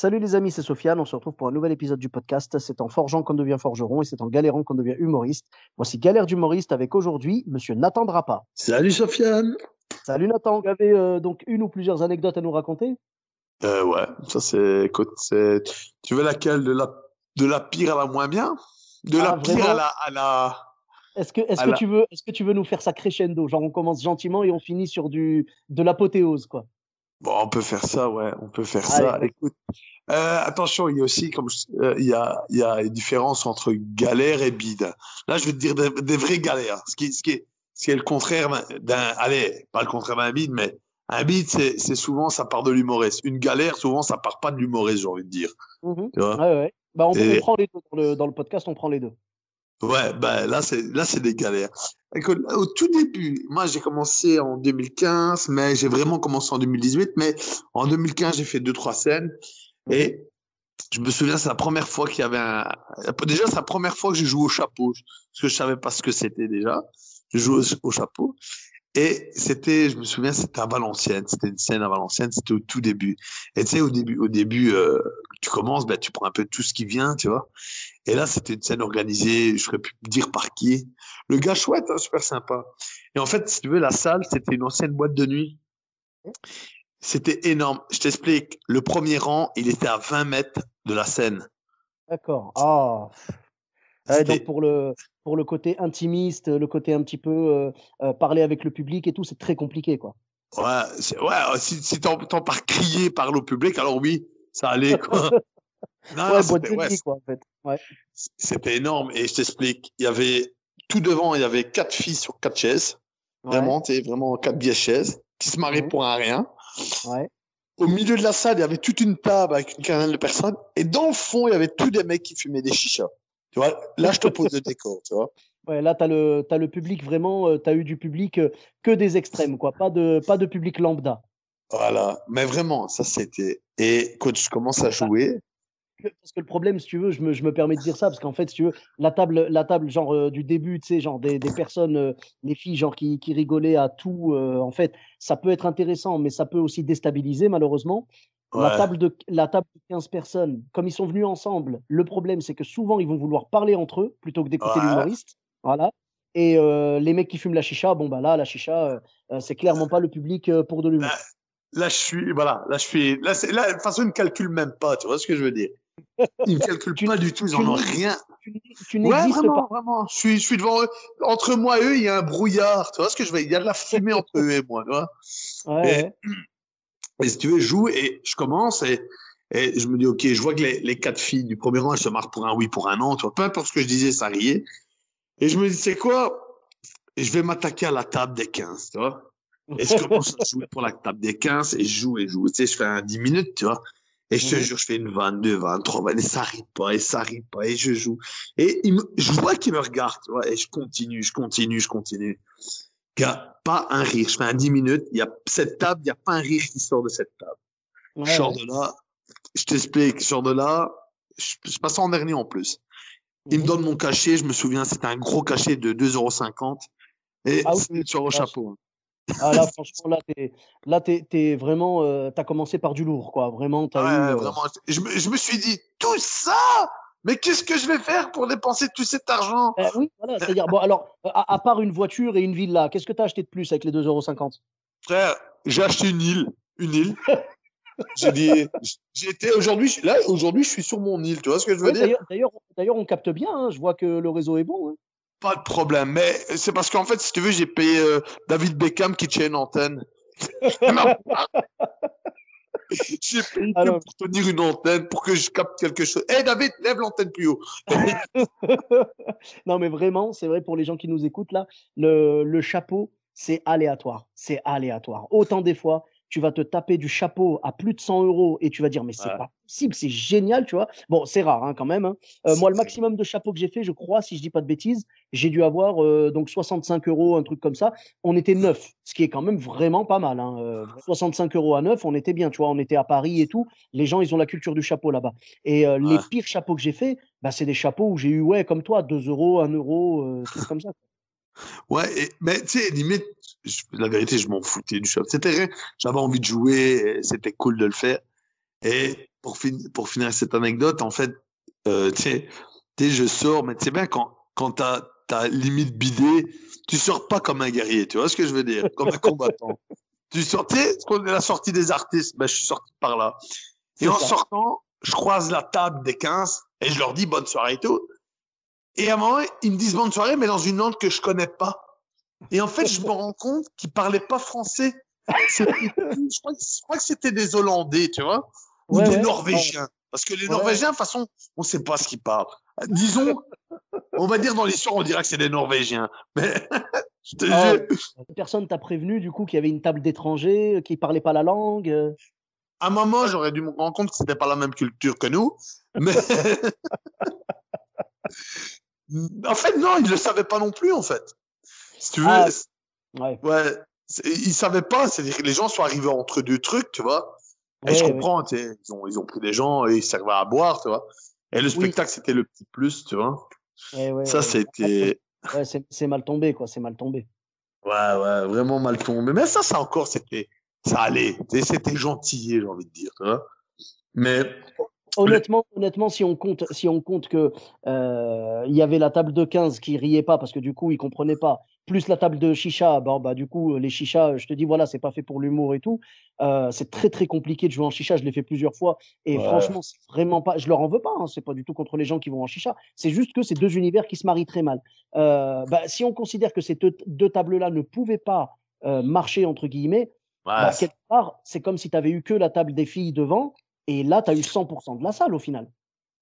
Salut les amis, c'est Sofiane. On se retrouve pour un nouvel épisode du podcast. C'est en forgeant qu'on devient forgeron et c'est en galérant qu'on devient humoriste. Voici Galère d'humoriste avec aujourd'hui Monsieur Nathan Drapa. Salut Sofiane. Salut Nathan. Vous avez euh, donc une ou plusieurs anecdotes à nous raconter? Euh, ouais, ça c'est. écoute, c'est- Tu veux laquelle de la... de la pire à la moins bien? De la Ah, pire à la. À la... Est-ce que, est-ce que la- tu veux, est-ce que tu veux nous faire ça crescendo? Genre on commence gentiment et on finit sur du de l'apothéose quoi. Bon, on peut faire ça, ouais, on peut faire Allez, ça. Écoute, euh, attention, il y a aussi, comme je- euh, il y a, il y a une différence entre galère et bide. Là, je vais te dire des, des vraies galères. Ce qui, ce qui est, ce qui est le contraire d'un, allez, pas le contraire d'un bide, mais un bide, c'est, c'est souvent, ça part de l'humoriste. Une galère, souvent, ça part pas de l'humoriste, j'ai envie de dire. Mhm. Tu vois? Ouais, ouais. Bah on, Et- on prend les deux dans le, dans le podcast, on prend les deux. Ouais, ben là c'est là c'est des galères. Écoute, au tout début, moi j'ai commencé en 2015, mais j'ai vraiment commencé en 2018. Mais en 2015, j'ai fait deux trois scènes et je me souviens c'est la première fois qu'il y avait un. Déjà c'est la première fois que j'ai joué au chapeau parce que je savais pas ce que c'était déjà. Je jouais au, au chapeau et c'était, je me souviens, c'était à Valenciennes. C'était une scène à Valenciennes. C'était au tout début. Et tu sais au début, au début, euh, tu commences, ben tu prends un peu tout ce qui vient, tu vois. Et là, c'était une scène organisée, je ne saurais plus dire par qui. Le gars chouette, hein, super sympa. Et en fait, si tu veux, la salle, c'était une ancienne boîte de nuit. C'était énorme. Je t'explique. Le premier rang, il était à 20 mètres de la scène. D'accord. Ah. Ouais, donc pour le pour le côté intimiste, le côté un petit peu euh, euh, parler avec le public et tout, c'est très compliqué quoi. Ouais, ouais si, si t'entends par crier, parler au public, alors oui, ça allait, quoi. Non, ouais, c'était- ouais, en fait. Ouais. c'était énorme. Et je t'explique. Il y avait, tout devant, il y avait quatre filles sur quatre chaises. Vraiment, tu sais, vraiment quatre vieilles chaises qui se marraient Mhm. pour un rien. Au milieu de la salle, il y avait toute une table avec une quinzaine de personnes. Et dans le fond, il y avait tous des mecs qui fumaient des chichas. Tu vois, là, je te pose le décor, tu vois. Ouais, là, tu as le, public vraiment, tu as eu du public euh, que des extrêmes, quoi. Pas de, pas de public lambda. Voilà. Mais vraiment, ça, c'était. Et quand je commence à jouer, Que- Parce que le problème, si tu veux, je me, je me permets de dire ça, parce qu'en fait, si tu veux, la table, la table genre euh, du début, tu sais, genre des, des personnes, euh, les filles, genre qui, qui rigolaient à tout, euh, en fait, ça peut être intéressant, mais ça peut aussi déstabiliser, malheureusement. La table de la table de 15 personnes, comme ils sont venus ensemble, le problème c'est que souvent ils vont vouloir parler entre eux plutôt que d'écouter Ouais. l'humoriste. Voilà. Et euh, les mecs qui fument la chicha, bon bah là la chicha c'est clairement pas le public pour de l'humour. Là, je suis. Voilà. Là, je suis. Là, c'est- là, de toute façon, ils ne calculent même pas. Tu vois ce que je veux dire Ils ne calculent Tu- pas du tout. Ils en ont rien. Tu, tu Ouais, vraiment, pas. vraiment. Je suis, je suis devant eux. Entre moi et eux, il y a un brouillard. Tu vois ce que je veux dire? Il y a de la fumée entre eux et moi. Tu vois? Ouais, Et- si tu veux, je joue et je commence et, et je me dis, OK, je vois que les, les quatre filles du premier rang, elles se marquent pour un oui, pour un non. Tu vois, peu importe ce que je disais, ça riait. Et je me dis, c'est quoi? Je vais m'attaquer à la table des 15, tu vois? Et je commence à jouer pour la table des 15 et je joue et je joue. Tu sais, je fais un 10 minutes, tu vois. Et je te Mhm. jure, je fais une 22, 23, 20, et ça arrive pas, et ça arrive pas, et je joue. Et il me- je vois qu'il me regarde, tu vois, et je continue, je continue, je continue. Gars, pas un rire. Je fais un 10 minutes, il y a cette table, il n'y a pas un rire qui sort de cette table. Ouais, je sors ouais. de là, je t'explique, je sors de là, je, je passe en dernier en plus. Il me Mhm. donne mon cachet, je me souviens, c'était un gros cachet de 2,50 €. Et Ah oui, soirée au vache. chapeau. Ah là franchement là t'es là t'es, t'es vraiment euh, t'as commencé par du lourd quoi. Vraiment t'as Ouais, eu. euh, vraiment. Je me, je me suis dit, tout ça? Mais qu'est-ce que je vais faire pour dépenser tout cet argent? Eh oui voilà c'est-à-dire bon alors à, à part une voiture et une villa, qu'est-ce que t'as acheté de plus avec les 2,50 Frère, j'ai acheté une île. Une île. J'ai dit, été aujourd'hui, je- là, aujourd'hui, je suis sur mon île. Tu vois ce que je veux dire? D'ailleurs, d'ailleurs, d'ailleurs, on capte bien. hein, Je vois que le réseau est bon. hein. Pas de problème. Mais c'est parce qu'en fait, si tu veux, j'ai payé euh, David Beckham qui tient une antenne. J'ai payé Alors- pour tenir une antenne, pour que je capte quelque chose. Hé David, lève l'antenne plus haut. non, mais vraiment, c'est vrai pour les gens qui nous écoutent là, le, le chapeau, c'est aléatoire. C'est aléatoire. Autant des fois, tu vas te taper du chapeau à plus de 100 euros et tu vas dire, mais c'est Ouais. pas possible, c'est génial, tu vois. Bon, c'est rare hein, quand même. hein. Euh, moi, le maximum de chapeaux que j'ai fait, je crois, si je dis pas de bêtises, j'ai dû avoir euh, donc 65 euros, un truc comme ça. On était neuf, ce qui est quand même vraiment pas mal. Hein. Euh, 65 euros à neuf, on était bien, tu vois. On était à Paris et tout. Les gens, ils ont la culture du chapeau là-bas. Et les pires chapeaux que j'ai fait, bah, c'est des chapeaux où j'ai eu, ouais, comme toi, 2 euros, 1 euro, trucs comme ça. Ouais, et- mais tu sais, limite, je- la vérité, je m'en foutais du shop. C'était rien. J'avais envie de jouer, c'était cool de le faire. Et pour, fin- pour finir cette anecdote, en fait, euh, tu sais, tu je sors, mais tu sais bien, quand, quand t'as as limite bidé, tu sors pas comme un guerrier, tu vois ce que je veux dire, comme un combattant. tu tu est la sortie des artistes, ben, je suis sorti par là. Et en ça. sortant, je croise la table des 15 et je leur dis bonne soirée et tout. Et à un moment, ils me disent bonne soirée, mais dans une langue que je connais pas. Et en fait, je me rends compte qu'ils parlaient pas français. Je crois, que- je crois que c'était des Hollandais, tu vois, ou Ouais, des ouais. Norvégiens. Parce que les. Norvégiens, de toute façon, on sait pas ce qu'ils parlent. Disons, on va dire dans l'histoire, on dirait que c'est des Norvégiens. Mais je te Ah, jure, Personne t'a prévenu, du coup, qu'il y avait une table d'étrangers, euh, qui parlaient pas la langue. euh. à un moment, j'aurais dû me rendre compte que c'était pas la même culture que nous. Mais en fait, non, ils le savaient pas non plus, en fait. Si tu veux, Ah. Ouais. Ils savaient pas, c'est-à-dire que les gens sont arrivés entre deux trucs, tu vois. Et Ouais, je comprends, ils ont, ils ont pris des gens et ils servaient à boire, tu vois. Et le Oui. spectacle, c'était le petit plus, tu vois. Ça, c'était, Ouais, c'est mal tombé, quoi. C'est mal tombé. ouais, ouais, vraiment mal tombé. Mais ça, ça encore, c'était, ça allait. C'était gentil, j'ai envie de dire, tu vois. Mais, Honnêtement, honnêtement, si on compte, si on compte que euh, il y avait la table de 15 qui riait pas parce que du coup ils comprenaient pas, plus la table de chicha, bah du coup les chichas, je te dis voilà, c'est pas fait pour l'humour et tout. Euh, c'est très très compliqué de jouer en chicha. Je l'ai fait plusieurs fois et Ouais. franchement, c'est vraiment pas. Je leur en veux pas. Hein, c'est pas du tout contre les gens qui vont en chicha. C'est juste que c'est deux univers qui se marient très mal. Euh, bah, si on considère que ces deux, deux tables-là ne pouvaient pas marcher entre guillemets, bah, quelque part, c'est comme si tu avais eu que la table des filles devant, et là, tu as eu 100% de la salle au final.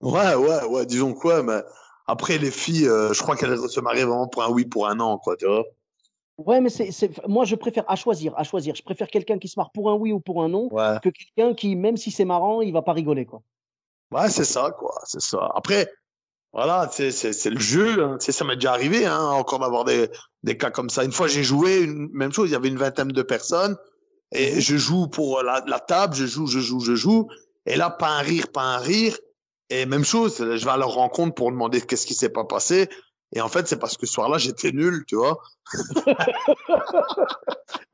ouais, ouais, ouais, disons quoi, mais après, les filles, euh, je crois qu'elles se mariaient vraiment pour un oui, pour un an, quoi, tu vois. Ouais, mais c'est, c'est- moi, je préfère à choisir, à choisir. Je préfère quelqu'un qui se marre pour un oui ou pour un non, Ouais. que quelqu'un qui, même si c'est marrant, il va pas rigoler, quoi. Ouais, c'est ça, quoi. C'est ça. Après, voilà, c'est c'est le jeu. Hein. Ça m'est déjà arrivé, hein, encore d'avoir des, des cas comme ça. Une fois, j'ai joué, une, même chose, il y avait une vingtaine de personnes. Et Mhm. je joue pour la, la table, je joue, je joue, je joue. Et là, pas un rire, pas un rire. Et même chose, je vais à leur rencontre pour demander qu'est-ce qui s'est pas passé. Et en fait, c'est parce que ce soir-là, j'étais nul, tu vois.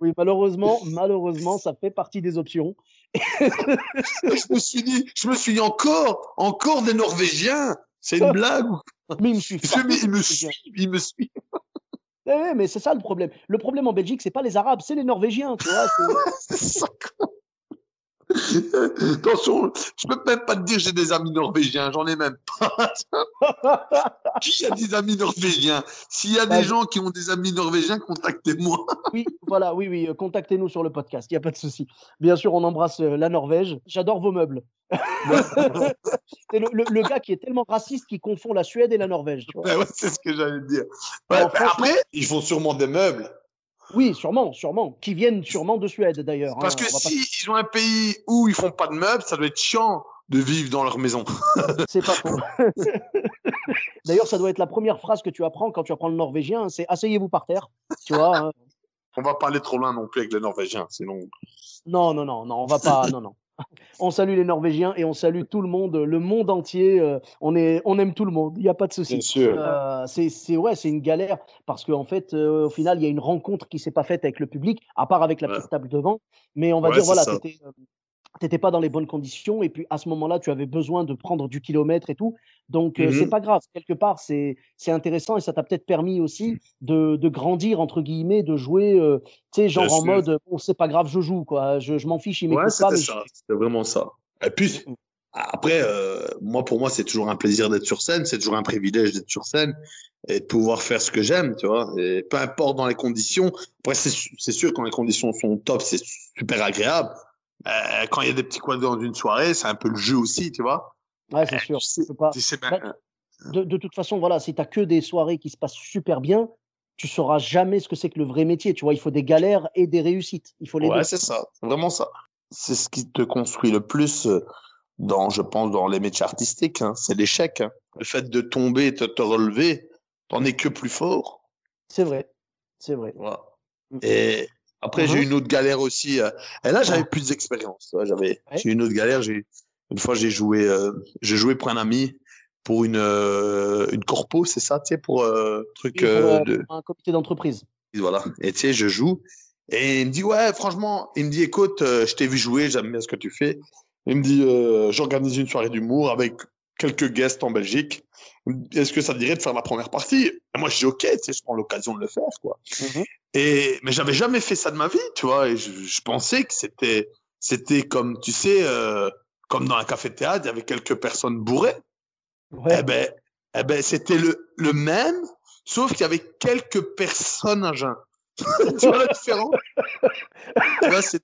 Oui, malheureusement, malheureusement, ça fait partie des options. Je me suis dit, je me suis dit encore, encore des Norvégiens. C'est une blague. Mais il me suit. Ils me suivent, ils me ouais, mais c'est ça le problème. Le problème en Belgique, c'est pas les Arabes, c'est les Norvégiens, tu vois. c'est- C'est ça, quoi. Attention, je peux même pas te dire que j'ai des amis norvégiens, j'en ai même pas. Qui a des amis norvégiens? S'il y a des gens qui ont des amis norvégiens, contactez-moi. Oui, voilà, oui, oui, euh, contactez-nous sur le podcast, il n'y a pas de souci. Bien sûr, on embrasse euh, la Norvège. J'adore vos meubles. c'est le, le- le gars qui est tellement raciste qu'il confond la Suède et la Norvège. Ouais, ouais, c'est ce que j'allais dire. Ouais, Alors, mais franchement- après, ils font sûrement des meubles. Oui, sûrement, sûrement. Qui viennent sûrement de Suède d'ailleurs. Parce hein, que pas- si ils ont un pays où ils font pas de meubles, ça doit être chiant de vivre dans leur maison. C'est pas faux. d'ailleurs, ça doit être la première phrase que tu apprends quand tu apprends le norvégien c'est asseyez-vous par terre. Tu vois hein. On va pas aller trop loin non plus avec les Norvégiens, sinon. Non, non, non, non, on va pas. Non, non. On salue les Norvégiens et on salue tout le monde, le monde entier. euh, on, est, on aime tout le monde, il n'y a pas de souci. sûr. Euh, c'est c'est- ouais, c'est une galère parce qu'en fait, euh, au final, il y a une rencontre qui s'est pas faite avec le public, à part avec la Ouais. petite table devant. Mais on va Ouais, dire, voilà, ça. T'étais, euh, pas dans les bonnes conditions et puis à ce moment-là, tu avais besoin de prendre du kilomètre et tout. Donc, euh, Mhm. c'est pas grave. Quelque part, c'est c'est intéressant et ça t'a peut-être permis aussi de, de grandir, entre guillemets, de jouer, euh, tu sais, genre Bien en sûr. mode, bon, c'est pas grave, je joue, quoi. Je, je m'en fiche, il Ouais, pas. Mais ça. C'était vraiment ça. Et puis, Mm. après, euh, moi, pour moi, c'est toujours un plaisir d'être sur scène. C'est toujours un privilège d'être sur scène et de pouvoir faire ce que j'aime, tu vois? Et peu importe dans les conditions. Après, c'est sûr, quand les conditions sont top, c'est super agréable. Euh, quand il y a des petits coins dans une soirée, c'est un peu le jeu aussi, tu vois. Ouais, c'est sûr. Tu sais- pas- tu sais bien- Bah, De, de toute façon, voilà, si tu que des soirées qui se passent super bien, tu sauras jamais ce que c'est que le vrai métier. Tu vois, il faut des galères et des réussites. Il faut les Ouais, c'est ça, vraiment ça. C'est ce qui te construit le plus euh, dans, je pense, dans les métiers artistiques. Hein. C'est l'échec. Hein. Le fait de tomber et de te relever, t'en es que plus fort. C'est vrai, c'est vrai. Mm. Et après, j'ai eu une autre galère aussi. Euh, et là, j'avais plus d'expérience. J'avais, j'ai eu une autre galère. J'ai, une fois, j'ai joué, euh, j'ai joué pour un ami pour une, euh, une corpo, c'est ça, tu sais, pour euh, truc de... un comité d'entreprise. Voilà. Et tu sais, je joue. Et il me dit, ouais, franchement, il me dit, écoute, je t'ai vu jouer, j'aime bien ce que tu fais. Il me dit, j'organise une soirée d'humour avec quelques guests en Belgique. Est-ce que ça te dirait de faire la première partie? Et Moi, je dis, ok, tu sais, je prends l'occasion de le faire, quoi. Mmh et mais j'avais jamais fait ça de ma vie, tu vois. Et je, pensais que c'était c'était comme tu sais euh, comme dans un café théâtre, il y avait quelques personnes bourrées. Ouais. Eh ben eh ben c'était le le même, sauf qu'il y avait quelques personnes à jeun. tu vois la différence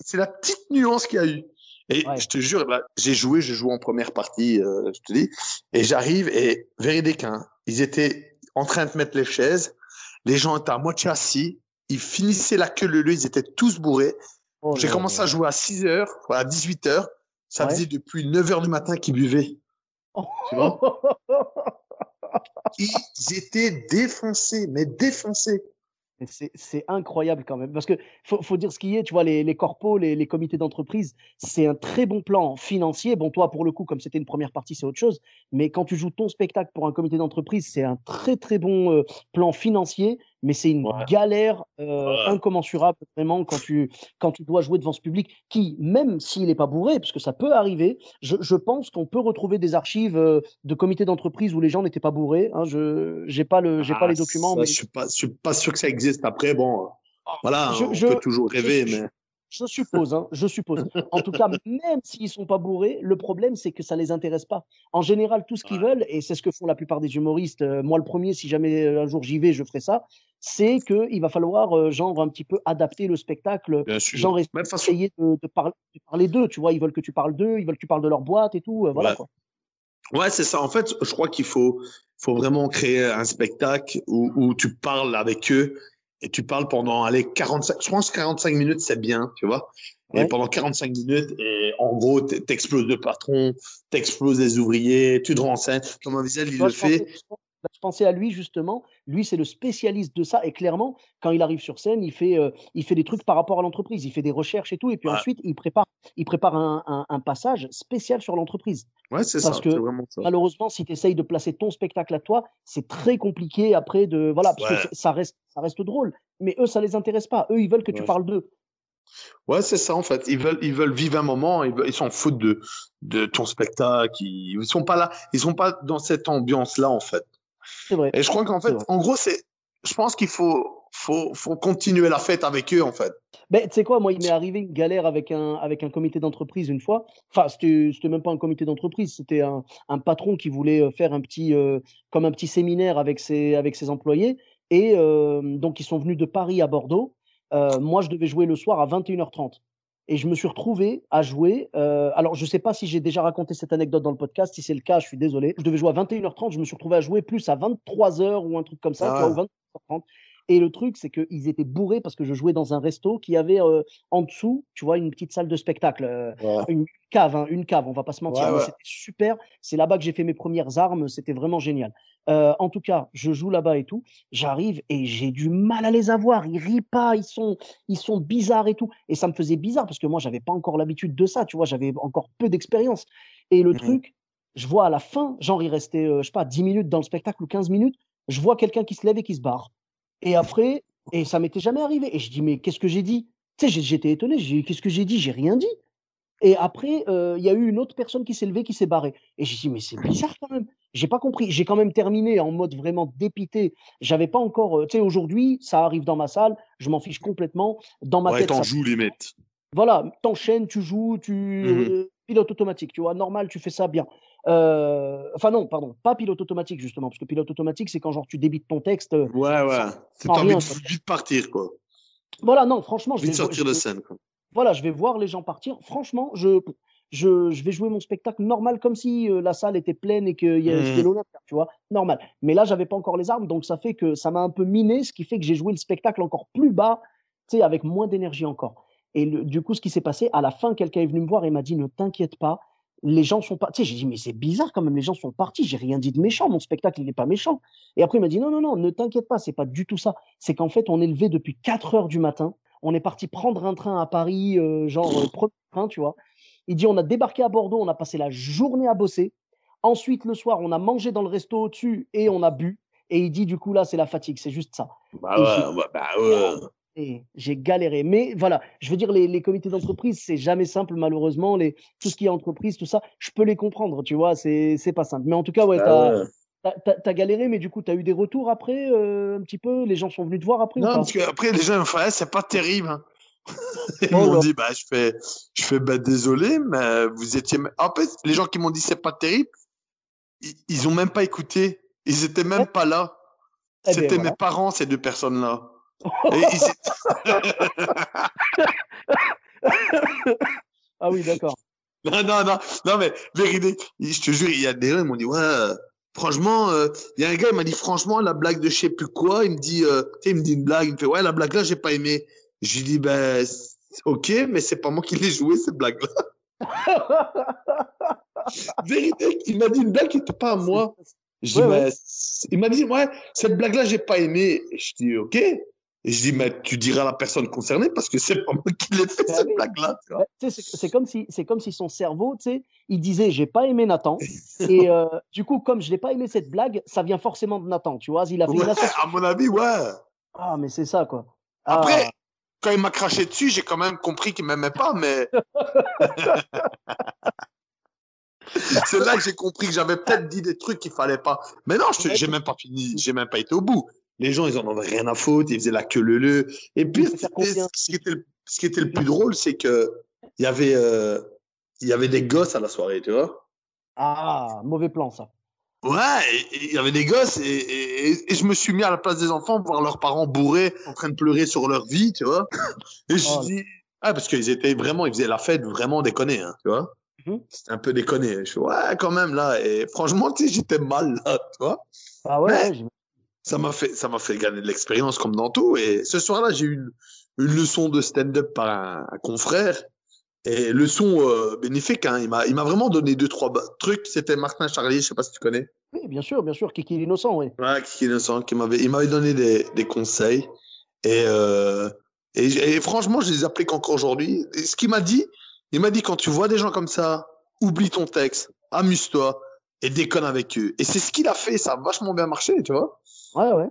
c'est la petite nuance qu'il y a eu. Et je te jure, j'ai joué, j'ai joué en première partie, euh, je te dis, et j'arrive et véridique, hein, ils étaient en train de mettre les chaises les gens étaient à moitié assis. Ils finissaient la queue leu, ils étaient tous bourrés. Oh J'ai commencé à jouer à 6 heures, à 18 heures. Ça faisait depuis 9 heures du matin qu'ils buvaient. Tu vois? Ils étaient défoncés, mais défoncés. C'est incroyable quand même. Parce que faut, dire ce qui est, tu vois, les, les corpos, les, les comités d'entreprise, c'est un très bon plan financier. Bon, toi, pour le coup, comme c'était une première partie, c'est autre chose. Mais quand tu joues ton spectacle pour un comité d'entreprise, c'est un très, très bon euh, plan financier mais c'est une galère euh, incommensurable vraiment quand tu, quand tu dois jouer devant ce public qui, même s'il n'est pas bourré, parce que ça peut arriver, je, je pense qu'on peut retrouver des archives euh, de comités d'entreprise où les gens n'étaient pas bourrés. Hein, je n'ai pas, le, j'ai pas les ah, documents. mais... Je suis pas, suis pas sûr que ça existe. Après, bon, ah, voilà, on peut toujours rêver, mais. Je suppose, hein, je suppose. En tout cas, même s'ils sont pas bourrés, le problème, c'est que ça les intéresse pas. En général, tout ce qu'ils veulent, et c'est ce que font la plupart des humoristes, euh, moi le premier, si jamais euh, un jour j'y vais, je ferai ça, c'est qu'il va falloir, euh, genre, un petit peu adapter le spectacle, genre, essayer de, de, parler, d'eux, tu vois, ils veulent que tu parles d'eux, ils veulent que tu parles de leur boîte et tout, voilà ouais. quoi. Ouais, c'est ça. En fait, je crois qu'il faut, faut vraiment créer un spectacle où, où tu parles avec eux et tu parles pendant, allez, 45, je pense 45 minutes, c'est bien, tu vois. Et pendant 45 minutes, et en gros, t'exploses le patron, t'exploses les ouvriers, tu te renseignes. Thomas Wiesel, il le fait. Je pensais à lui justement. Lui, c'est le spécialiste de ça. Et clairement, quand il arrive sur scène, il fait, euh, il fait des trucs par rapport à l'entreprise. Il fait des recherches et tout. Et puis ensuite, il prépare, il prépare un, un, passage spécial sur l'entreprise. Ouais, c'est ça. Parce que malheureusement, si tu essayes de placer ton spectacle à toi, c'est très compliqué après de. Voilà, parce que ça reste, ça reste drôle. Mais eux, ça les intéresse pas. Eux, ils veulent que tu parles d'eux. Ouais, c'est ça en fait. Ils veulent, ils veulent vivre un moment. Ils s'en foutent de, de ton spectacle. Ils, ils sont pas là. Ils sont pas dans cette ambiance là en fait. C'est vrai. Et je crois qu'en fait, en gros, c'est, je pense qu'il faut, faut, faut continuer la fête avec eux, en fait. Ben, tu sais quoi, moi, il m'est arrivé une galère avec un, avec un comité d'entreprise une fois. Enfin, c'était, c'était même pas un comité d'entreprise, c'était un, un, patron qui voulait euh, faire un petit, euh, comme un petit séminaire avec ses, avec ses employés. Et euh, donc, ils sont venus de Paris à Bordeaux. Euh, moi, je devais jouer le soir à 21h30 et je me suis retrouvé à jouer. Euh, alors, je ne sais pas si j'ai déjà raconté cette anecdote dans le podcast. Si c'est le cas, je suis désolé. Je devais jouer à 21h30. Je me suis retrouvé à jouer plus à 23h ou un truc comme ça, ah. ou 23h30. Et le truc, c'est qu'ils étaient bourrés parce que je jouais dans un resto qui avait euh, en dessous, tu vois, une petite salle de spectacle, euh, une cave, hein, une cave, on va pas se mentir. C'était super. C'est là-bas que j'ai fait mes premières armes. C'était vraiment génial. Euh, en tout cas, je joue là-bas et tout. J'arrive et j'ai du mal à les avoir. Ils rient pas, ils sont, ils sont bizarres et tout. Et ça me faisait bizarre parce que moi, j'avais pas encore l'habitude de ça. Tu vois, j'avais encore peu d'expérience. Et le mmh truc, je vois à la fin, genre, il restait, je sais pas, 10 minutes dans le spectacle ou 15 minutes. Je vois quelqu'un qui se lève et qui se barre. Et après, et ça m'était jamais arrivé. Et je dis, mais qu'est-ce que j'ai dit? Tu sais, j'étais étonné. J'ai dit, qu'est-ce que j'ai dit? J'ai rien dit. Et après, il y a eu une autre personne qui s'est levée, qui s'est barrée. Et j'ai dit, mais c'est bizarre quand même. J'ai pas compris. J'ai quand même terminé en mode vraiment dépité. J'avais pas encore. tu sais, aujourd'hui, ça arrive dans ma salle. Je m'en fiche complètement. Dans ma ouais, tête. t'en joues limite. Voilà, t'enchaînes, tu joues, tu. Mmh pilote automatique, tu vois, normal, tu fais ça bien. Euh, enfin non, pardon, pas pilote automatique justement, parce que pilote automatique, c'est quand genre tu débites ton texte. Euh, ouais, ouais. C'est envie de vite partir, quoi. Voilà, non, franchement, je vais sortir de scène. Quoi. Voilà, je vais voir les gens partir. Franchement, je je, je vais jouer mon spectacle normal comme si euh, la salle était pleine et que j'étais l'honneur, tu vois, normal. Mais là, j'avais pas encore les armes, donc ça fait que ça m'a un peu miné, ce qui fait que j'ai joué le spectacle encore plus bas, tu sais, avec moins d'énergie encore. Et le- du coup, ce qui s'est passé, à la fin, quelqu'un est venu me voir et m'a dit, ne t'inquiète pas, les gens sont sais, j'ai dit, mais c'est bizarre quand même, les gens sont partis, j'ai rien dit de méchant, mon spectacle, il n'est pas méchant. Et après, il m'a dit, non, non, non, ne t'inquiète pas, c'est pas du tout ça. C'est qu'en fait, on est levé depuis 4 heures du matin, on est parti prendre un train à Paris, euh, genre euh, premier train, tu vois. Il dit, on a débarqué à Bordeaux, on a passé la journée à bosser. Ensuite, le soir, on a mangé dans le resto au-dessus et on a bu. Et il dit, du coup, là, c'est la fatigue, c'est juste ça. Bah ouais, ouais, bah ouais. Et j'ai galéré. Mais voilà, je veux dire, les, les comités d'entreprise, c'est jamais simple, malheureusement. Les, tout ce qui est entreprise, tout ça, je peux les comprendre, tu vois, c'est pas simple. Mais en tout cas, ouais, Bah t'as galéré, mais du coup, t'as eu des retours après, euh, un petit peu? Les gens sont venus te voir après ou Non, pas? parce qu'après, les gens me font, Eh, c'est pas terrible. hein. Ils Oh m'ont dit, bah, je fais, je fais, bah, désolé, mais vous étiez. En fait, les gens qui m'ont dit, c'est pas terrible, ils, ils ont même pas écouté. Ils étaient même Ouais. pas là. Eh ben, C'était voilà. mes parents, ces deux personnes-là. Ah oui, d'accord. Non, non, non, non, mais vérité, je te jure, il y a des gens, ils m'ont dit, ouais, euh, franchement, euh, il y a un gars, il m'a dit, franchement, la blague de je sais plus quoi, il me dit, euh, il me dit une blague, il me fait, ouais, la blague là, j'ai pas aimé. Je lui dis, ben, ok, mais c'est pas moi qui l'ai joué, cette blague-là. Vérité, il m'a dit une blague qui était pas à moi. Je dis, Ouais, ben, il m'a dit, ouais, cette blague-là, j'ai pas aimé. Je dis, ok. Et je dis, mais tu diras à la personne concernée parce que c'est pas moi qui l'ai fait, cette blague-là. c'est comme si comme si son cerveau, tu sais, il disait j'ai pas aimé Nathan et euh, du coup comme je n'ai pas aimé cette blague, ça vient forcément de Nathan, tu vois. Il a fait Ouais, une à mon avis, ouais. Ah mais c'est ça quoi. Après, Ah, quand il m'a craché dessus, j'ai quand même compris qu'il m'aimait pas, mais. C'est là que j'ai compris que j'avais peut-être dit des trucs qu'il fallait pas. Mais non, j'ai même pas fini, j'ai même pas été au bout. Les gens, ils en avaient rien à foutre, ils faisaient la queue leu leu. Et puis, ce qui était, le- ce qui était le plus drôle, c'est que il y avait, euh, il y avait des gosses à la soirée, tu vois. ah, mauvais plan ça. Ouais, il y avait des gosses et, et- et- et je me suis mis à la place des enfants, voir leurs parents bourrés, en train de pleurer sur leur vie, tu vois. Et je Oh. dis, ah, parce qu'ils étaient vraiment, ils faisaient la fête vraiment déconner, hein, tu vois. Mhm. C'était un peu déconné. Je fais, ouais, quand même, là. Et franchement, tu sais, j'étais mal, là, tu vois. Ah ouais, Mais- ouais, Ça m'a fait, ça m'a fait gagner de l'expérience comme dans tout. Et ce soir-là, j'ai eu une, une leçon de stand-up par un, un confrère. Et leçon euh, bénéfique, hein. Il m'a, il m'a vraiment donné deux, trois trucs. C'était Martin Charlier, je sais pas si tu connais. oui, bien sûr, bien sûr, Kiki l'innocent, oui. Ouais, qui est innocent, qui m'avait, il m'avait donné des, des conseils. Et, euh, et, franchement, je les applique encore aujourd'hui. Et ce qu'il m'a dit, il m'a dit quand tu vois des gens comme ça, oublie ton texte, amuse-toi et déconne avec eux. Et c'est ce qu'il a fait, ça a vachement bien marché, tu vois. Ouais, ouais.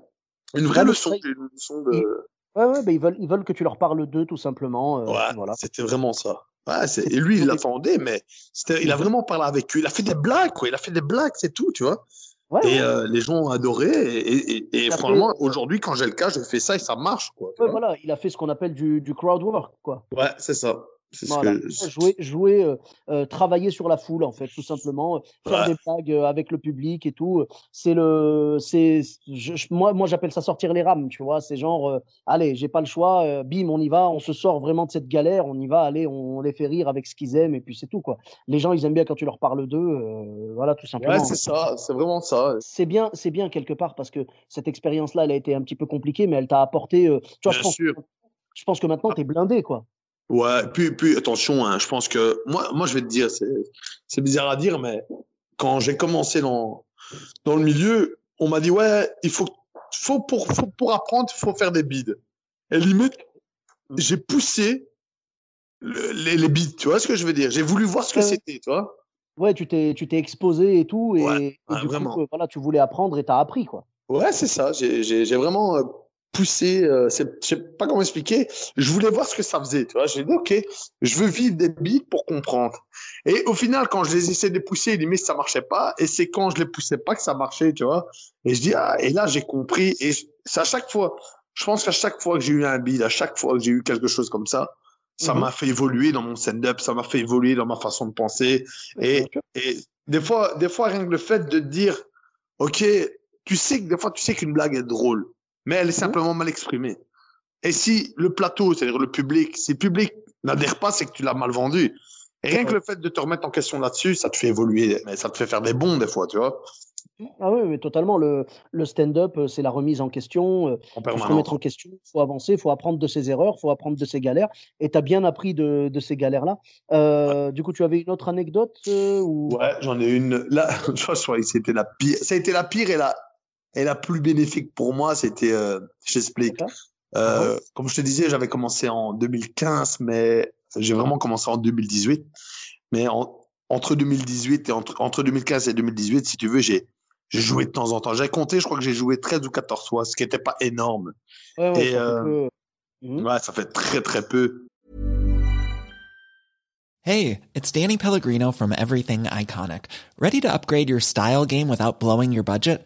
Une vraie leçon, une leçon de. Ouais, ouais, bah, ils veulent, ils veulent que tu leur parles d'eux tout simplement. euh, Ouais, voilà. c'était vraiment ça. Ouais, et lui, il l'attendait, mais il a vraiment parlé avec eux. Il a fait des blagues, quoi. Il a fait des blagues, c'est tout, tu vois. Ouais, Et ouais, euh, les gens ont adoré. Et, et, et- franchement, fait- aujourd'hui, quand j'ai le cas, je fais ça et ça marche, quoi. ouais, voilà, il a fait ce qu'on appelle du, du crowd work, quoi. Ouais, c'est ça. Voilà. que. Jouer, jouer euh, euh, travailler sur la foule, en fait, tout simplement. euh, Faire Ouais. des blagues avec le public et tout. C'est le. c'est Moi, moi j'appelle ça sortir les rames, tu vois. C'est genre, euh, allez, j'ai pas le choix, bim, on y va, on se sort vraiment de cette galère, on y va, allez, on les fait rire avec ce qu'ils aiment, et puis c'est tout, quoi. Les gens, ils aiment bien quand tu leur parles d'eux, voilà, tout simplement. Ouais, c'est ça. C'est vraiment ça. c'est bien, c'est bien quelque part parce que cette expérience-là, elle a été un petit peu compliquée, mais elle t'a apporté. tu vois, je pense, sûr. je pense que maintenant, tu es blindé, quoi. Ouais, puis, puis attention, hein, je pense que moi, moi, je vais te dire, c'est, bizarre à dire, mais quand j'ai commencé dans, dans le milieu, on m'a dit, ouais, il faut, faut pour, faut, pour apprendre, il faut faire des bides. Et limite, j'ai poussé le- les, les bides, tu vois ce que je veux dire? J'ai voulu voir ce que ouais. c'était, tu vois? Ouais, tu t'es, tu t'es exposé et tout, et, Ouais, et ouais, du vraiment. coup, euh, voilà, tu voulais apprendre et t'as appris, quoi. Ouais, c'est ça. J'ai vraiment euh, poussé. Euh, c'est, je sais pas comment expliquer. Je voulais voir ce que ça faisait. Tu vois, j'ai dit ok, je veux vivre des bides pour comprendre. Et au final, quand je les essayais de pousser, limite ça marchait pas. Et c'est quand je les poussais pas que ça marchait, tu vois. Et je dis ah. Et là j'ai compris. Et c'est à chaque fois. Je pense qu'à chaque fois que j'ai eu un bide, à chaque fois que j'ai eu quelque chose comme ça, ça Mhm. m'a fait évoluer dans mon stand-up, ça m'a fait évoluer dans ma façon de penser. Et, et des fois, des fois, rien que le fait de dire, OK, tu sais que des fois, tu sais qu'une blague est drôle, mais elle est simplement mal exprimée. Et si le plateau, c'est-à-dire le public, si le public n'adhère pas, c'est que tu l'as mal vendu. Et rien que le fait de te remettre en question là-dessus, ça te fait évoluer, mais ça te fait faire des bons des fois, tu vois. Ah oui, mais totalement. Le, le stand-up, euh, c'est la remise en question. euh, En faut se remettre en question, il faut avancer, il faut apprendre de ses erreurs, il faut apprendre de ses galères. Et tu as bien appris de, de ces galères-là. Euh, du coup, tu avais une autre anecdote euh, ou... Ouais, j'en ai une. Là, je crois que c'était la pire. Ça a été la pire et la, et la plus bénéfique pour moi. C'était, euh, je t'explique. Euh, Comme je te disais, j'avais commencé en 2015, mais j'ai vraiment commencé en 2018. Mais en- entre 2018 et entre, entre 2015 et 2018, si tu veux, j'ai j'ai joué de temps en temps. J'ai compté, je crois que j'ai joué 13 ou 14 fois, ce qui n'était pas énorme. Ouais, ouais, Et, ça fait euh, peu. Mhm. Ouais, ça fait très très peu. Hey, it's Danny Pellegrino from Everything Iconic. Ready to upgrade your style game without blowing your budget?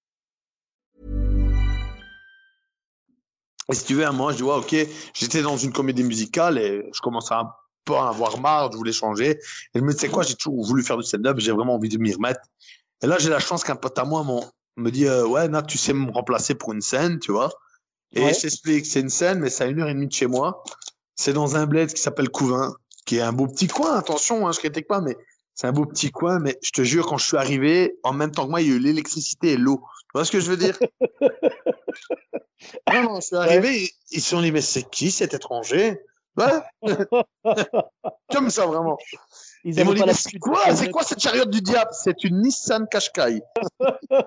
Et si tu veux, à un moment, je dis, ouais, ok, j'étais dans une comédie musicale et je commençais un peu à en avoir marre, je voulais changer. Et je me dis, tu sais quoi, j'ai toujours voulu faire du stand-up, j'ai vraiment envie de m'y remettre. Et là, j'ai la chance qu'un pote à moi me dit, euh, ouais, Nat, tu sais me remplacer pour une scène, tu vois. Et Ouais. je t'explique, c'est une scène, mais c'est à une heure et demie de chez moi. C'est dans un bled qui s'appelle Couvin, qui est un beau petit coin, attention, hein, je critique pas, mais c'est un beau petit coin. Mais je te jure, quand je suis arrivé, en même temps que moi, il y a eu l'électricité et l'eau. Tu vois ce que je veux dire? Non, non, je suis arrivé, ils- ils se sont dit, mais c'est qui cet étranger? Comme ça, vraiment. Ils Ils m'ont dit, c'est quoi, c'est quoi cette chariote du diable? C'est une Nissan Qashqai.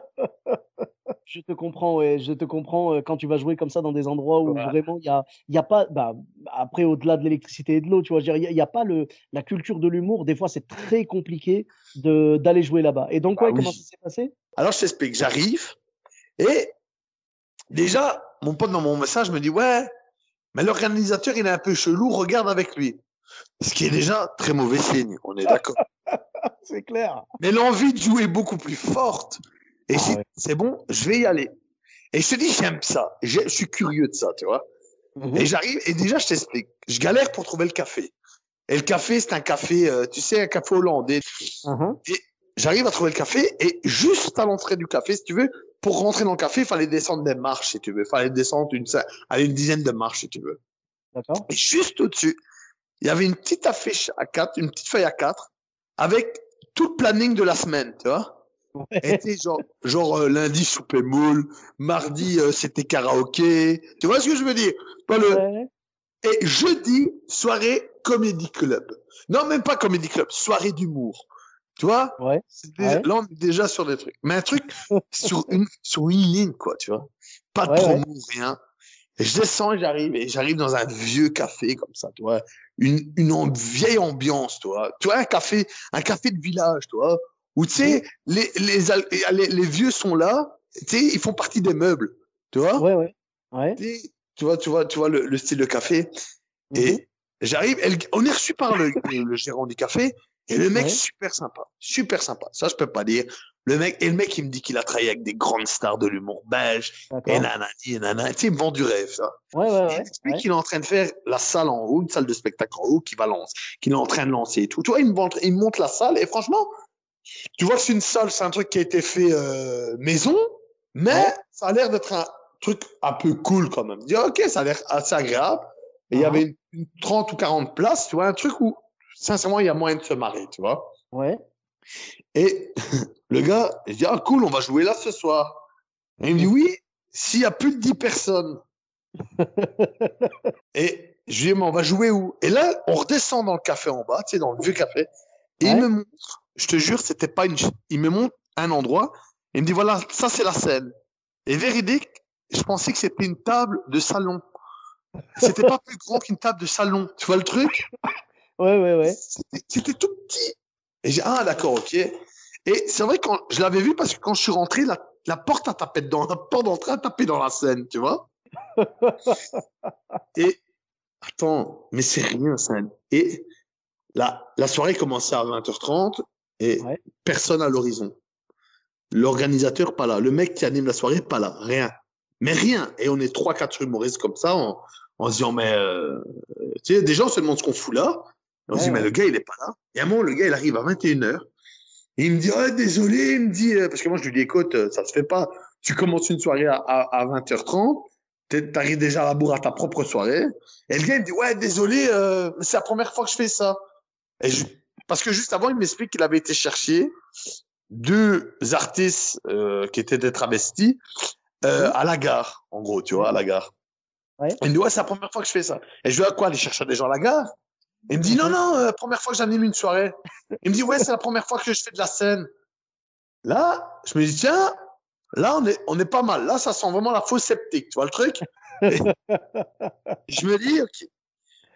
Je te comprends, ouais, je te comprends euh, quand tu vas jouer comme ça dans des endroits où Ouais. vraiment il y a, y a pas, bah, après au-delà de l'électricité et de l'eau, tu vois, il y a- pas le, la culture de l'humour. Des fois, c'est très compliqué d'aller jouer là-bas. Et donc, Bah ouais, oui. comment ça s'est passé? Alors, je t'explique, j'arrive et déjà, mon pote dans mon message me dit, ouais, mais l'organisateur, il est un peu chelou, regarde avec lui. Ce qui est déjà très mauvais signe, on est d'accord. C'est clair. Mais l'envie de jouer est beaucoup plus forte. Et Ah ouais. c'est bon, je vais y aller. Et je te dis, j'aime ça. Je suis curieux de ça, tu vois. Mhm. Et j'arrive, et déjà, je t'explique. Je galère pour trouver le café. Et le café, c'est un café, euh, tu sais, un café hollandais. Mhm. J'arrive à trouver le café, et juste à l'entrée du café, si tu veux, pour rentrer dans le café, il fallait descendre des marches, si tu veux. Il fallait descendre une, allez, une dizaine de marches, si tu veux. D'accord. Et juste au-dessus, il y avait une petite affiche à quatre, une petite feuille à quatre, avec tout le planning de la semaine, tu vois. Genre, genre euh, lundi, souper moule, mardi, euh, c'était karaoké. Tu vois ce que je veux dire? Pas le... Ouais. Et jeudi, soirée comédie club. Non, même pas comédie club, soirée d'humour. Tu vois? Ouais. Déjà- Ouais. Là, on est déjà sur des trucs. Mais un truc sur une, sur une ligne, quoi, tu vois? Pas de Ouais, promo, rien. Et je descends et j'arrive, et j'arrive dans un vieux café comme ça, tu vois? Une, une vieille ambiance, tu vois? Tu vois, un café, un café de village, tu vois? Où, tu sais, les, les, al- les, les vieux sont là, tu sais, ils font partie des meubles, tu vois? Ouais, ouais. Ouais. Tu vois, tu vois, tu vois le, le style de café. Mhm. Et j'arrive, et le- on est reçu par le- le gérant du café, et le mec Ouais. super sympa, super sympa. Ça, je peux pas dire. Le mec, et le mec, il me dit qu'il a travaillé avec des grandes stars de l'humour belge, et nanani, et nanana. Tu sais, il me vend du rêve, ça. Ouais, ouais, Et il ouais. qu'il est en train de faire la salle en haut, une salle de spectacle en haut, qui va lancer, qu'il est en train de lancer et tout. Tu vois, il me, montre, il me montre la salle, et franchement, tu vois que c'est une salle, c'est un truc qui a été fait euh, maison, mais ça a l'air d'être un truc un peu cool quand même. Je dis, ok, ça a l'air assez agréable. Et il y Mhm. avait une, une 30 ou 40 places, tu vois, un truc où, sincèrement, il y a moyen de se marrer, tu vois. Ouais. Et le gars, il dit, ah cool, on va jouer là ce soir. Et il me dit, oui, s'il y a plus de 10 personnes. Et je lui dis, mais on va jouer où? Et là, on redescend dans le café en bas, tu sais, dans le vieux café. Et il me montre, je te jure, c'était pas une. Il me montre un endroit. Et il me dit, voilà, ça c'est la scène. Et véridique, je pensais que c'était une table de salon. C'était pas plus grand qu'une table de salon. Tu vois le truc? Ouais, ouais, ouais. C'était- tout petit. Et j'ai, ah, d'accord, ok. Et c'est vrai, quand je l'avais vu parce que quand je suis rentré, la, la porte a tapé dedans. La porte d'entrée a tapé dans la scène, tu vois. Et, attends, mais c'est rien, ça. Et la, la soirée commençait à 20h30 et Ouais. personne à l'horizon. L'organisateur, pas là. Le mec qui anime la soirée, pas là. Rien. Mais rien. Et on est trois, quatre humoristes comme ça, en, en se disant, mais, euh, tu sais, des gens se demandent ce qu'on fout là. On se dit, mais le gars, il est pas là. Et à un moment, le gars, il arrive à 21h. Et il me dit, oh, désolé, il me dit, euh, parce que moi, je lui dis, écoute, euh, ça se fait pas. Tu commences une soirée à, à, à 20h30. t'es- T'arrives déjà à la bourre à ta propre soirée. Et le gars, il me dit, ouais, désolé, euh, c'est la première fois que je fais ça. Et je- parce que juste avant, il m'explique qu'il avait été chercher deux artistes euh, qui étaient des travestis euh, à la gare, en gros, tu vois, à la gare. Ouais. Il me dit, ouais, c'est la première fois que je fais ça. Et je lui dis, à quoi aller chercher des gens à la gare? Il me dit, non, non, euh, première fois que j'anime une soirée. Il me dit, ouais, c'est la première fois que je fais de la scène. Là, je me dis, tiens, là, on est, on est pas mal. Là, ça sent vraiment la fausse sceptique, tu vois le truc? Et Je me dis, ok.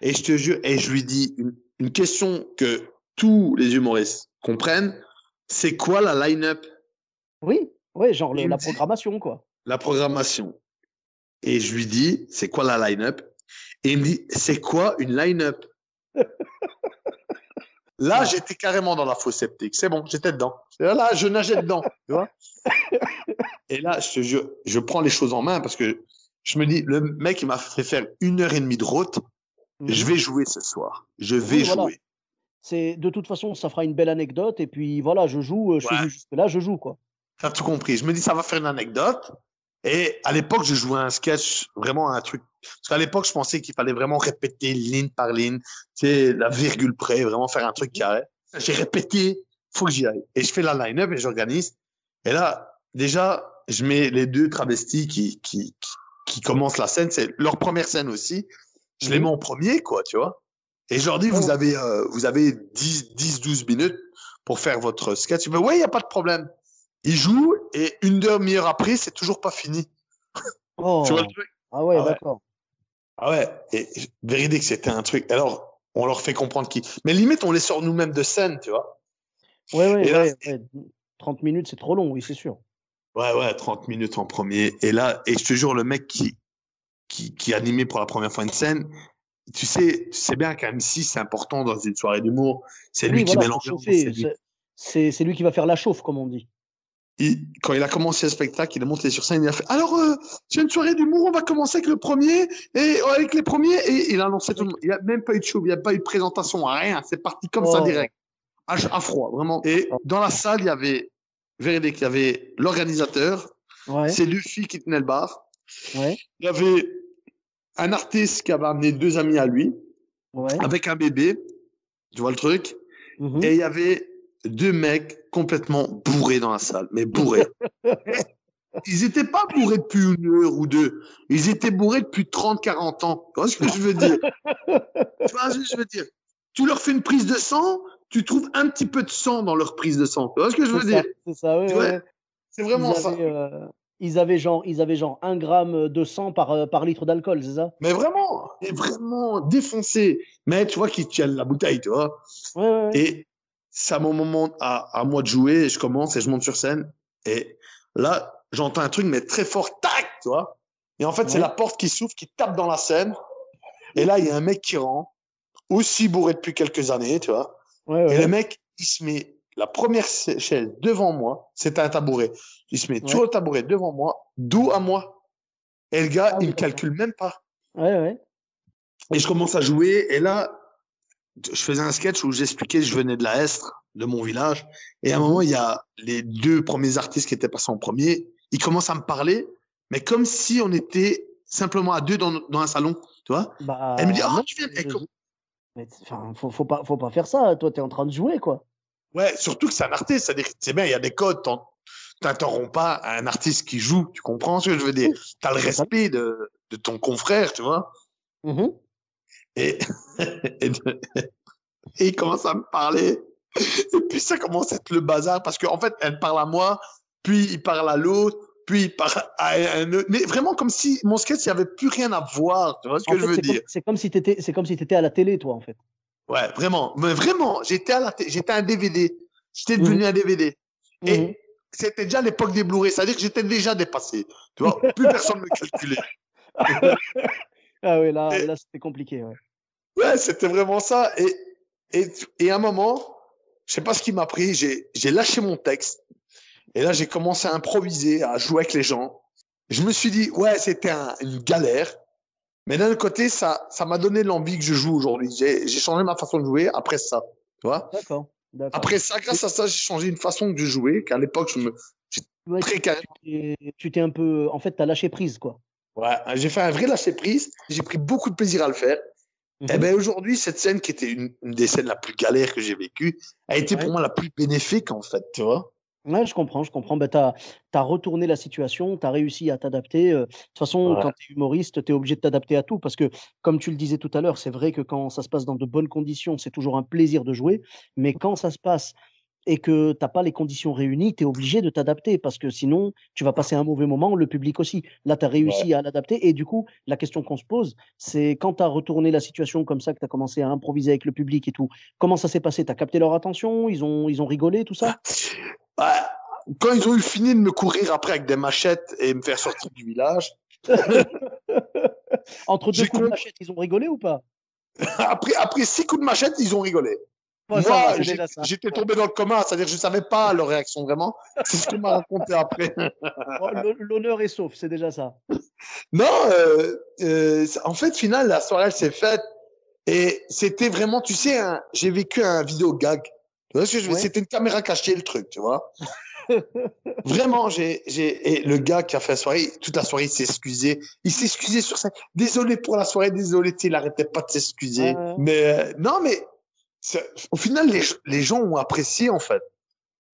Et je te jure, et je lui dis une, une question que tous les humoristes comprennent, c'est quoi la line-up, Oui, ouais, genre le- la dit- programmation, quoi. la programmation Et je lui dis, c'est quoi la line-up? Et il me dit, c'est quoi une line-up? Là, j'étais carrément dans la fausse sceptique. C'est bon, j'étais dedans. Là, je nageais dedans, tu vois. Et là, je je prends les choses en main parce que je me dis, le mec, il m'a fait faire une heure et demie de route. Je Mhm. vais jouer ce soir. Je vais Oui, voilà. jouer. C'est de toute façon, ça fera une belle anecdote. Et puis voilà, je joue, euh, je Ouais. jusque là, je joue, quoi. T'as tout compris. Je me dis, ça va faire une anecdote. Et à l'époque, je jouais un sketch, vraiment un truc. Parce qu'à l'époque, je pensais qu'il fallait vraiment répéter ligne par ligne, tu sais, la virgule près, vraiment faire un truc carré. J'ai répété, faut que j'y aille. Et je fais la line-up et j'organise. Et là, déjà, je mets les deux travestis qui, qui, qui, qui commencent la scène. C'est leur première scène aussi. Je les Mhm. mets en premier, quoi, tu vois. Et je leur dis, vous ouais. avez, euh, vous avez 10, 10, 12 minutes pour faire votre sketch. Ils me disent, ouais, il n'y a pas de problème. Ils jouent et une demi-heure après, c'est toujours pas fini. Oh. Tu vois le truc? Ah ouais, Ah ouais. d'accord. Ah ouais. Et véridique, c'était un truc. Alors, on leur fait comprendre qui. Mais limite, on les sort nous-mêmes de scène, tu vois. Ouais, ouais, là, ouais, ouais. 30 minutes, c'est trop long, oui, c'est sûr. Ouais, ouais, 30 minutes en premier. Et là, et je te jure, le mec qui, qui, qui animait pour la première fois une scène, tu sais, tu sais bien qu'un MC, c'est important dans une soirée d'humour. C'est lui Oui, qui voilà, c'est lui- c'est- C'est c'est lui qui va faire la chauffe, comme on dit. Il- quand il a commencé le spectacle, il est monté sur scène, il a fait Alors, euh, c'est une soirée d'humour, on va commencer avec le premier, et euh, avec les premiers, et il a lancé tout le monde. Il n'y a même pas eu de show, il n'y a pas eu de présentation, rien. C'est parti comme ça Oh. direct, à, à froid, vraiment. Et dans la salle, il y avait, véridique, il y avait l'organisateur, Ouais, ces deux filles qui tenaient le bar, ouais, il y avait un artiste qui avait amené deux amis à lui, ouais. avec un bébé, tu vois le truc, mhm. et il y avait deux mecs complètement bourrés dans la salle, mais bourrés. Ils étaient pas bourrés depuis une heure ou deux. Ils étaient bourrés depuis 30, 40 ans. Tu vois ce que je veux dire? Tu vois ce que je veux dire? Tu leur fais une prise de sang, tu trouves un petit peu de sang dans leur prise de sang. Tu vois ce que je veux ça, dire? c'est ça, ouais. C'est vraiment ils ça. euh, ils avaient genre, ils avaient genre un gramme de sang par, euh, par litre d'alcool, c'est ça? Mais vraiment, et vraiment défoncé. Mais tu vois qu'ils tiennent la bouteille, tu vois? Ouais. Et c'est à mon moment à, à moi de jouer, et je commence et je monte sur scène. Et là, j'entends un truc, mais très fort, tac, tu vois. Et en fait, c'est la porte qui s'ouvre, qui tape dans la scène. Et là, il y a un mec qui rentre, aussi bourré depuis quelques années, tu vois. ouais, Et le mec, il se met la première chaise devant moi, c'était un tabouret. Il se met sur le tabouret devant moi, dos à moi. Et le gars, Ah il me calcule même pas. Ouais, ouais. Et je commence à jouer. Et là, je faisais un sketch où j'expliquais que je venais de la Estre, de mon village. Et à un moment, il y a les deux premiers artistes qui étaient passés en premier. Ils commencent à me parler, mais comme si on était simplement à deux dans, dans un salon, tu vois. Bah, Elle me dit, ah, tu viens. comme- mais faut, faut, pas, faut pas faire ça. Toi, t'es en train de jouer, quoi. Ouais, surtout que c'est un artiste. C'est-à-dire, c'est bien, il y a des codes. T'interromps pas un artiste qui joue. Tu comprends ce que je veux dire? T'as le respect de, de ton confrère, tu vois? Mhm. Et, et, de- et il commence à me parler. Et puis ça commence à être le bazar parce qu'en fait, elle parle à moi, puis il parle à l'autre, puis il parle à un autre. Mais vraiment comme si mon sketch, il n'y avait plus rien à voir. Tu vois ce En que fait, je veux c'est comme- dire? C'est comme si c'est comme si à la télé, toi, en fait. Ouais, vraiment. Mais vraiment, j'étais à la j'étais un DVD. J'étais Mhm. devenu un DVD. Mhm. Et c'était déjà l'époque des Blu-ray. C'est-à-dire que j'étais déjà dépassé. Tu vois, plus personne ne me calculait. Ah ouais, là, Et- là c'était compliqué. Ouais. Ouais, c'était vraiment ça. Et, et, et à un moment, je sais pas ce qui m'a pris, j'ai, j'ai lâché mon texte. Et là, j'ai commencé à improviser, à jouer avec les gens. Je me suis dit, ouais, c'était une galère. Mais d'un autre côté, ça, ça m'a donné l'envie que je joue aujourd'hui. J'ai, changé ma façon de jouer après ça. Tu vois D'accord. Après ça, grâce à ça, j'ai changé une façon de jouer. Qu'à l'époque, je me, ouais, très calme. Tu t'es un peu, en fait, tu as lâché prise, quoi. Ouais, j'ai fait un vrai lâcher prise. J'ai pris beaucoup de plaisir à le faire. Eh mhm. ben aujourd'hui, cette scène qui était une, des scènes la plus galère que j'ai vécues, a été pour moi la plus bénéfique en fait, tu vois. Ouais, je comprends, je comprends. Bah, tu as, retourné la situation, tu as réussi à t'adapter. De toute façon, quand tu es humoriste, tu es obligé de t'adapter à tout parce que, comme tu le disais tout à l'heure, c'est vrai que quand ça se passe dans de bonnes conditions, c'est toujours un plaisir de jouer. Mais quand ça se passe et que tu n'as pas les conditions réunies, tu es obligé de t'adapter parce que sinon, tu vas passer un mauvais moment, le public aussi. Là, tu as réussi à l'adapter. Et du coup, la question qu'on se pose, c'est quand tu as retourné la situation comme ça, que tu as commencé à improviser avec le public et tout, comment ça s'est passé? Tu as capté leur attention? Ils ont, ils ont rigolé, tout ça? Bah, Quand ils ont eu fini de me courir après avec des machettes et me faire sortir du village. Entre deux coups de machette, ils ont rigolé ou pas? Après, après six coups de machette, ils ont rigolé. Moi, j'étais tombé dans le coma, c'est-à-dire que je ne savais pas leur réaction vraiment. C'est ce qu'on m'a raconté après. L'honneur est sauf, c'est déjà ça. Non, euh, euh, en fait, final, la soirée, elle s'est faite. Et c'était vraiment, tu sais, j'ai vécu un vidéo gag. C'était une caméra cachée, le truc, tu vois. Vraiment, j'ai, j'ai, et le gars qui a fait la soirée, toute la soirée, il s'est excusé. Il s'est excusé sur ça. Désolé pour la soirée, désolé, il arrêtait pas de s'excuser. Mais, euh, non, mais au final, les, gens ont apprécié, en fait.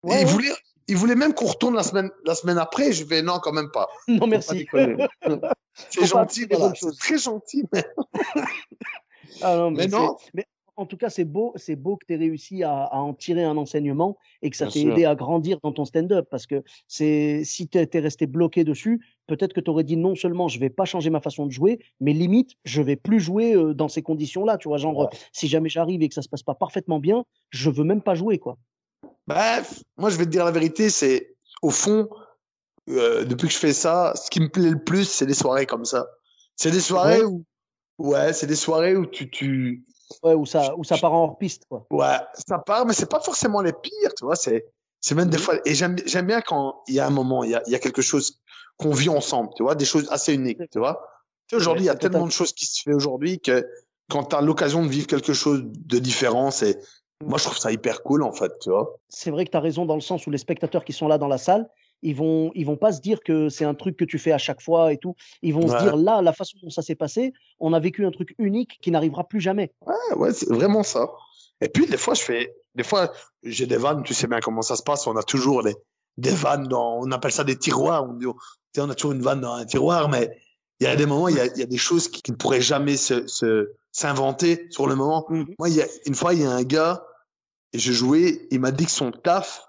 ils, voulaient, ils voulaient même qu'on retourne la semaine, la semaine après. Je vais, non, quand même pas. Non, merci. c'est gentil, c'est très gentil. Mais, ah non, mais, non. Mais en tout cas, c'est beau, c'est beau que tu aies réussi à, en tirer un enseignement et que ça t'ait aidé à grandir dans ton stand-up. Parce que c'est si tu étais resté bloqué dessus, peut-être que tu aurais dit non seulement je vais pas changer ma façon de jouer, mais limite, je vais plus jouer dans ces conditions-là. Tu vois, genre, si jamais j'arrive et que ça se passe pas parfaitement bien, je veux même pas jouer, quoi. Bref, moi, je vais te dire la vérité, c'est au fond, depuis que je fais ça, ce qui me plaît le plus, c'est des soirées comme ça. C'est des soirées où, ouais, c'est des soirées où tu, tu, Ouais, où ça, où ça part en hors piste, quoi. Ouais, ça part, mais c'est pas forcément les pires, tu vois. C'est, c'est même des mmh fois. Et j'aime, j'aime bien quand il y a un moment, il y a, il y a quelque chose qu'on vit ensemble, tu vois, des choses assez uniques, tu vois. Tu sais, aujourd'hui, il y a tellement de choses qui se font aujourd'hui que quand tu as l'occasion de vivre quelque chose de différent, c'est. Moi, je trouve ça hyper cool, en fait, tu vois. C'est vrai que tu as raison dans le sens où les spectateurs qui sont là dans la salle, ils vont ils vont pas se dire que c'est un truc que tu fais à chaque fois et tout. Ils vont se dire là, la façon dont ça s'est passé, on a vécu un truc unique qui n'arrivera plus jamais. Ouais, ouais, c'est vraiment ça. Et puis des fois, je fais, des fois, j'ai des vannes. Tu sais bien comment ça se passe. On a toujours des des vannes dans, on appelle ça des tiroirs. On, dit, on a toujours une vanne dans un tiroir, mais il y a des moments, il y a, il y a des choses qui, ne pourraient jamais se, se s'inventer sur le moment. Mmh Moi, il y a une fois, il y a un gars et je jouais, il m'a dit que son taf,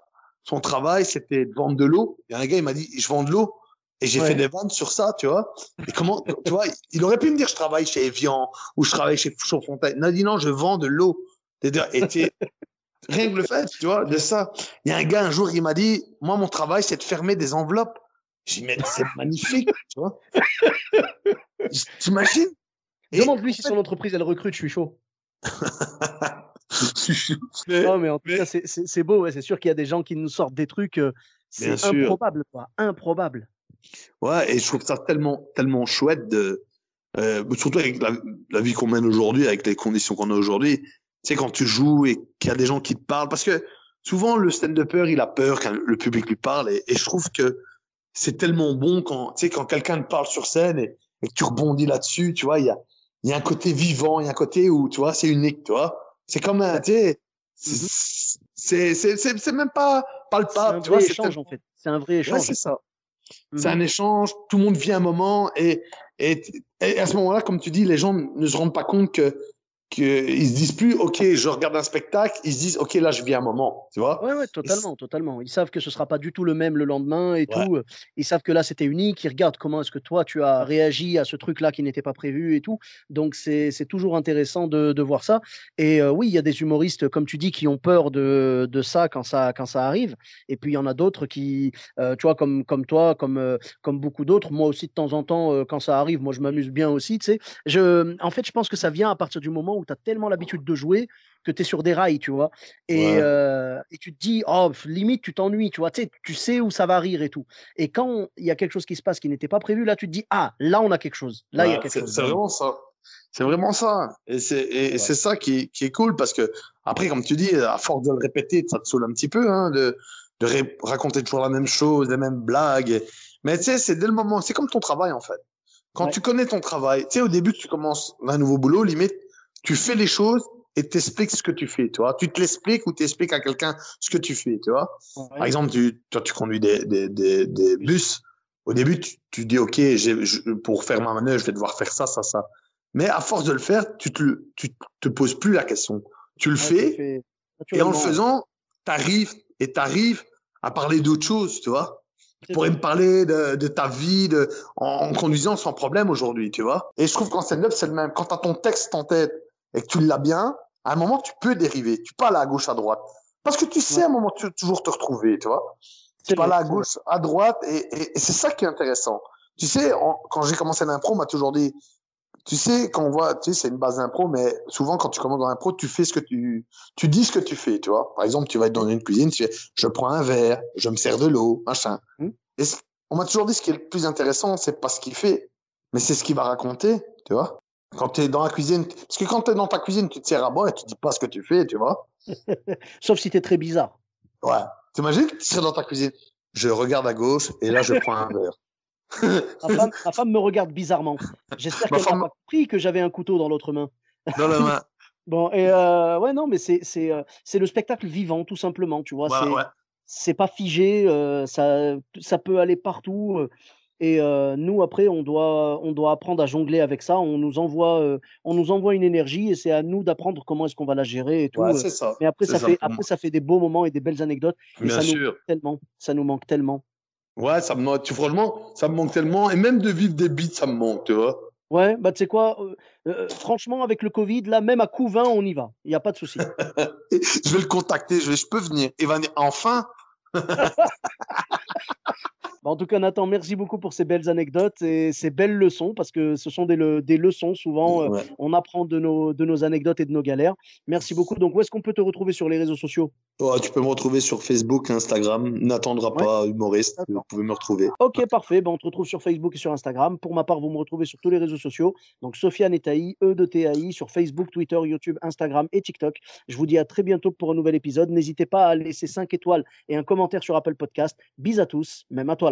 son travail, c'était de vendre de l'eau. Et un gars, il m'a dit, je vends de l'eau. Et j'ai fait des ventes sur ça, tu vois. Et comment, tu vois, il aurait pu me dire, je travaille chez Evian ou je travaille chez Chaudfontaine. Il a dit, non, je vends de l'eau. Et rien que le fait, tu vois, de ça. Il y a un gars, un jour, il m'a dit, moi, mon travail, c'est de fermer des enveloppes. J'ai dit, mais c'est magnifique, tu vois. T'imagines? Demande-lui si son entreprise, elle recrute, je suis chaud. Non, mais en tout cas, c'est beau. c'est sûr qu'il y a des gens qui nous sortent des trucs. Euh, c'est improbable, quoi. Improbable. Ouais, et je trouve ça tellement, tellement chouette de. Euh, surtout avec la, vie qu'on mène aujourd'hui, avec les conditions qu'on a aujourd'hui. Tu sais, quand tu joues et qu'il y a des gens qui te parlent. Parce que souvent, le stand-upper, il a peur quand le public lui parle. Et, je trouve que c'est tellement bon quand, tu sais, quand quelqu'un te parle sur scène et, et que tu rebondis là-dessus, tu vois, il y a, il y a un côté vivant, il y a un côté où, tu vois, c'est unique, tu vois. C'est comme un, tu sais, mm-hmm. c'est même pas palpable. C'est un vrai échange, en fait. C'est un vrai échange. c'est ça. C'est un échange, tout le monde vit un moment et, et, et à ce moment-là, comme tu dis, les gens ne se rendent pas compte que qu'ils se disent plus, OK, je regarde un spectacle, ils se disent, OK, là, je vis un moment, tu vois Ouais, ouais, totalement, totalement. Ils savent que ce sera pas du tout le même le lendemain et tout. Ils savent que là, c'était unique. Ils regardent comment est-ce que toi, tu as réagi à ce truc-là qui n'était pas prévu et tout. Donc, c'est toujours intéressant de, de, voir ça. Et oui, il y a des humoristes, comme tu dis, qui ont peur de, de ça quand ça, quand ça arrive. Et puis, il y en a d'autres qui, tu vois, comme, comme toi, comme, comme beaucoup d'autres. Moi aussi, de temps en temps, quand ça arrive, moi, je m'amuse bien aussi, tu sais. Je, en fait, je pense que ça vient à partir du moment où où tu as tellement l'habitude de jouer que tu es sur des rails, tu vois. Et, et, tu te dis, oh, limite, tu t'ennuies, tu vois. Tu sais, tu sais où ça va rire et tout. Et quand il y a quelque chose qui se passe qui n'était pas prévu, là, tu te dis, ah, là, on a quelque chose. Là, il y a quelque chose. C'est vraiment ça. C'est vraiment ça. Et c'est ça qui, qui, est cool parce que, après, comme tu dis, à force de le répéter, ça te saoule un petit peu, hein, de, de raconter toujours la même chose, les mêmes blagues. Mais tu sais, c'est dès le moment, c'est comme ton travail en fait. Quand tu connais ton travail, tu sais, au début tu commences un nouveau boulot, limite, tu fais les choses et t'expliques ce que tu fais, tu vois. Tu te l'expliques ou t'expliques à quelqu'un ce que tu fais, tu vois. Par exemple, tu, toi, tu conduis des, des, des, des bus. Au début, tu, tu dis, OK, pour faire ma manœuvre, je vais devoir faire ça, ça, ça. Mais à force de le faire, tu te, tu te poses plus la question. Tu le fais, et en le faisant, t'arrives et t'arrives à parler d'autre chose, tu vois. Tu pourrais me parler de, de ta vie de, en, conduisant sans problème aujourd'hui, tu vois. Et je trouve qu'en stand-up, c'est le même. Quand tu as ton texte en tête et que tu l'as bien, à un moment, tu peux dériver. Tu peux aller à gauche, à droite. Parce que tu sais à un moment, tu toujours te retrouver, tu vois. Tu peux aller à gauche, à droite, et, et, c'est ça qui est intéressant. Tu sais, quand j'ai commencé l'impro, on m'a toujours dit, tu sais, quand on voit, tu sais, c'est une base d'impro, mais souvent, quand tu commences dans l'impro, tu fais ce que tu, tu dis ce que tu fais, tu vois. Par exemple, tu vas être dans une cuisine, tu fais, je prends un verre, je me sers de l'eau, machin. Mmh. Et on m'a toujours dit ce qui est le plus intéressant, c'est pas ce qu'il fait, mais c'est ce qu'il va raconter, tu vois. Quand tu es dans la cuisine, parce que quand tu es dans ta cuisine, tu te sers à boire et tu dis pas ce que tu fais, tu vois. Sauf si tu es très bizarre. Ouais. T'imagines que tu serais dans ta cuisine, je regarde à gauche et là, je prends un verre ma, femme, me regarde bizarrement. J'espère qu'elle n'a pas compris que j'avais un couteau dans l'autre main. Dans la main. bon, et euh, ouais, non, mais c'est euh, c'est le spectacle vivant, tout simplement, tu vois. c'est pas figé, euh, ça, ça peut aller partout. Et nous, après, on doit, on doit apprendre à jongler avec ça. On nous envoie, on nous envoie une énergie et c'est à nous d'apprendre comment est-ce qu'on va la gérer et tout. ça. Mais après, ça, fait, après, ça fait des beaux moments et des belles anecdotes. Et ça Nous manque tellement. Ça nous manque tellement. Ouais, ça me manque, franchement, ça me manque tellement. Et même de vivre des beats, ça me manque, tu vois. Ouais, bah tu sais quoi, euh, euh, franchement, avec le Covid, là, même à Couvin, on y va. Il n'y a pas de souci. je vais le contacter, je, vais, je peux venir. Et va enfin Bah, en tout cas, Nathan, merci beaucoup pour ces belles anecdotes et ces belles leçons, parce que ce sont des, des leçons. Souvent, euh, on apprend de nos, de nos anecdotes et de nos galères. Merci beaucoup. Donc, où est-ce qu'on peut te retrouver sur les réseaux sociaux? Tu peux me retrouver sur Facebook, Instagram. N'attendra pas humoriste. Vous pouvez me retrouver. Ok, parfait. Bah, on te retrouve sur Facebook et sur Instagram. Pour ma part, vous me retrouvez sur tous les réseaux sociaux. Donc, Sofiane Etaï, E de TAI, sur Facebook, Twitter, YouTube, Instagram et TikTok. Je vous dis à très bientôt pour un nouvel épisode. N'hésitez pas à laisser 5 étoiles et un commentaire sur Apple Podcast. Bis à tous, même à toi